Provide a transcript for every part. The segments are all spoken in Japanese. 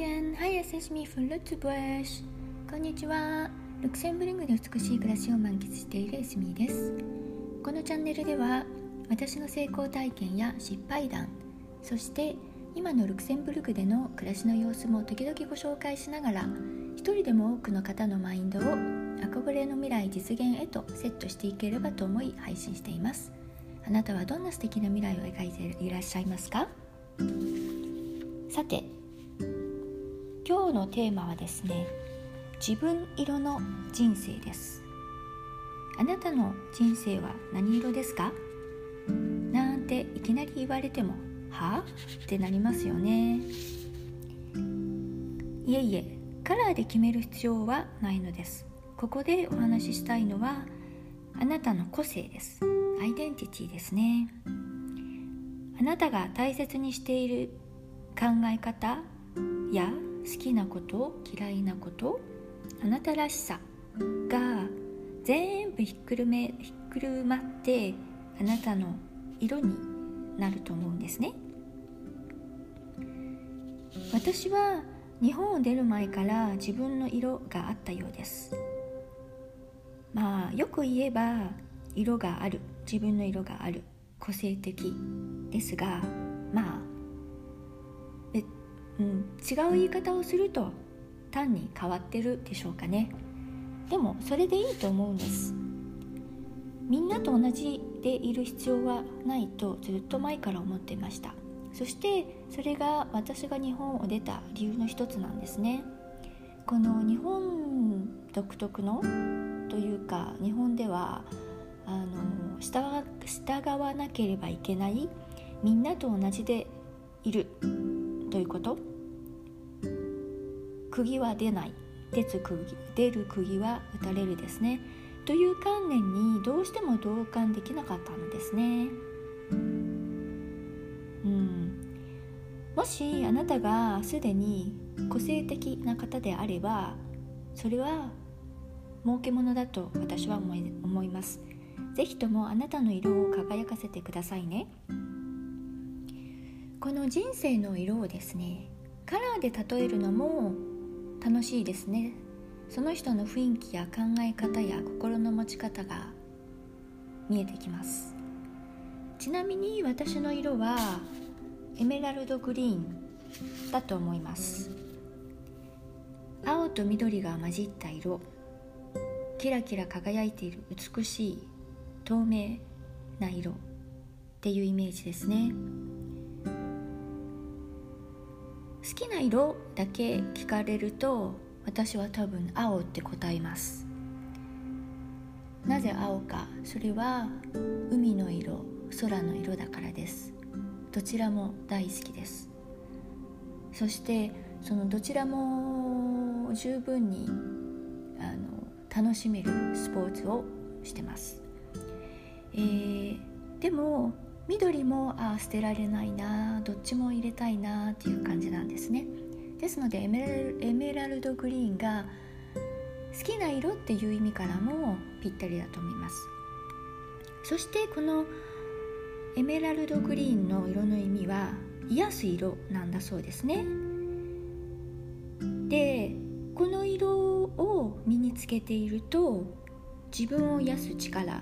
Moyen, hi, es me from Lutzebusch. こんにちは。ルクセンブルグで美しい暮らしを満喫しているエスミです。このチャンネルでは私の成功体験や失敗談、そして今のルクセンブルクでの暮らしの様子も時々ご紹介しながら一人でも多くの方のマインドを憧れの未来実現へとセットしていければと思い配信していますあなたはどんな素敵な未来を描いていらっしゃいますか？さて今日のテーマはですね自分色の人生です。あなたの人生は何色ですか？なんていきなり言われてもはあ？ってなりますよね。いえいえカラーで決める必要はないのです。ここでお話ししたいのはあなたの個性です。アイデンティティですね。あなたが大切にしている考え方や好きなこと嫌いなことあなたらしさが全部ひっくるめひっくるまってあなたの色になると思うんですね。私は日本を出る前から自分の色があったようです。まあよく言えば色がある自分の色がある個性的ですがまあ、うん、違う言い方をすると単に変わってるでしょうかね。でもそれでいいと思うんです。みんなと同じでいる必要はないとずっと前から思っていました。そしてそれが私が日本を出た理由の一つなんですね。この日本独特のというか日本ではあの従わなければいけないみんなと同じでいるということ。釘は出ない。出つ釘出る釘は打たれるですね。という観念にどうしても同感できなかったのですね。うん。もしあなたがすでに個性的な方であればそれは儲けものだと私は思い思います。是非ともあなたの色を輝かせてくださいね。この人生の色をですねカラーで例えるのも楽しいですね。その人の雰囲気や考え方や心の持ち方が見えてきます。ちなみに私の色はエメラルドグリーンだと思います。青と緑が混じった色キラキラ輝いている美しい透明な色っていうイメージですね。好きな色だけ聞かれると私は多分青って答えます。なぜ青かそれは海の色空の色だからです。どちらも大好きです。そしてそのどちらも十分にあの楽しめるスポーツをしてます、えー、でも緑もあ捨てられないなどっちも入れたいなっていう感じなんですね。ですのでエメラルドグリーンが好きな色っていう意味からもぴったりだと思います。そしてこのエメラルドグリーンの色の意味は癒す色なんだそうですね。でこの色を身につけていると自分を癒す力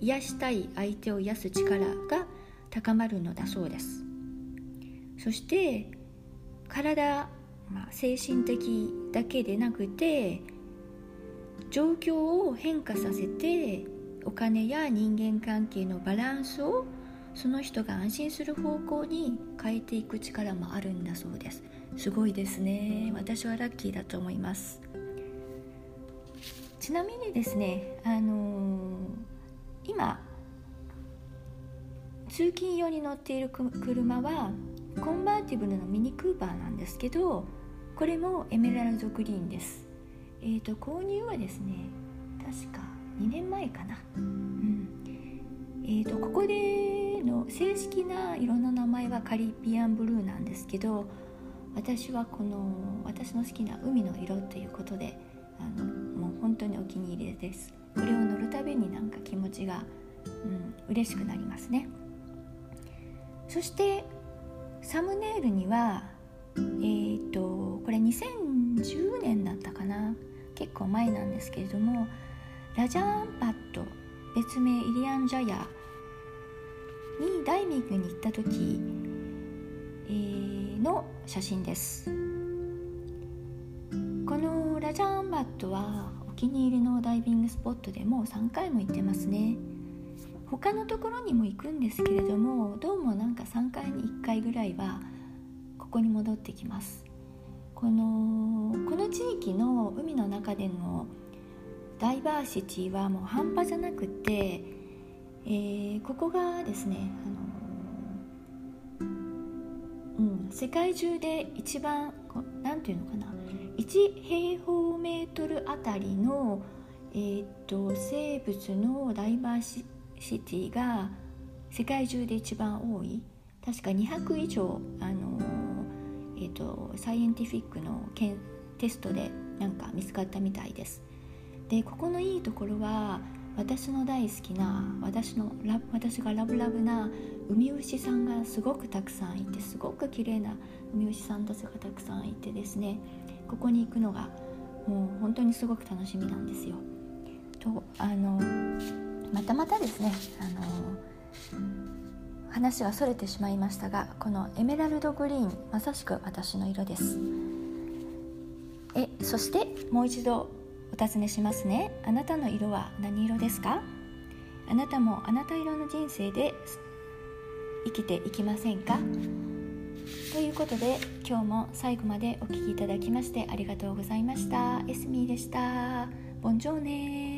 癒したい相手を癒す力が高まるのだそうです。そして体、まあ、精神的だけでなくて状況を変化させてお金や人間関係のバランスをその人が安心する方向に変えていく力もあるんだそうです。すごいですね。私はラッキーだと思います。ちなみにですねあのー、通勤用に乗っている車はコンバーティブルのミニクーパーなんですけどこれもエメラルドグリーンです。えーと、購入はですね確か2年前かな。うん。えーとここでの正式な色の名前はカリビアンブルーなんですけど私はこの私の好きな海の色ということであのもう本当にお気に入りです。これを乗るたびになんか気持ちが、うん、嬉しくなりますね。そしてサムネイルにはえーと、これ2010年だったかな？結構前なんですけれどもラジャーンパット別名イリアン・ジャヤにダイビングに行った時、えー、の写真です。このラジャーンバットはお気に入りのダイビングスポットでもう3回も行ってますね。他のところにも行くんですけれどもどうもなんか3回に1回ぐらいはここに戻ってきます。このこの地域の海の中でのダイバーシティはもう半端じゃなくて、えー、ここがですね、あのうん、世界中で一番何て言うのかな1平方メートルあたりの、えーと、生物のダイバーシティシティが世界中で一番多い。確か200以上、あのえーと、サイエンティフィックのけんテストでなんか見つかったみたいです。でここのいいところは私の大好きな私のラ私がラブラブな海牛さんがすごくたくさんいてすごく綺麗な海牛さんたちがたくさんいてですね。ここに行くのがもう本当にすごく楽しみなんですよ。とあのまたまたですねあの話はそれてしまいましたがこのエメラルドグリーンまさしく私の色です。えそしてもう一度お尋ねしますね。あなたの色は何色ですか？あなたもあなた色の人生で生きていきませんか？ということで今日も最後までお聴きいただきましてありがとうございました。エスミーでした。ボンジョーネ。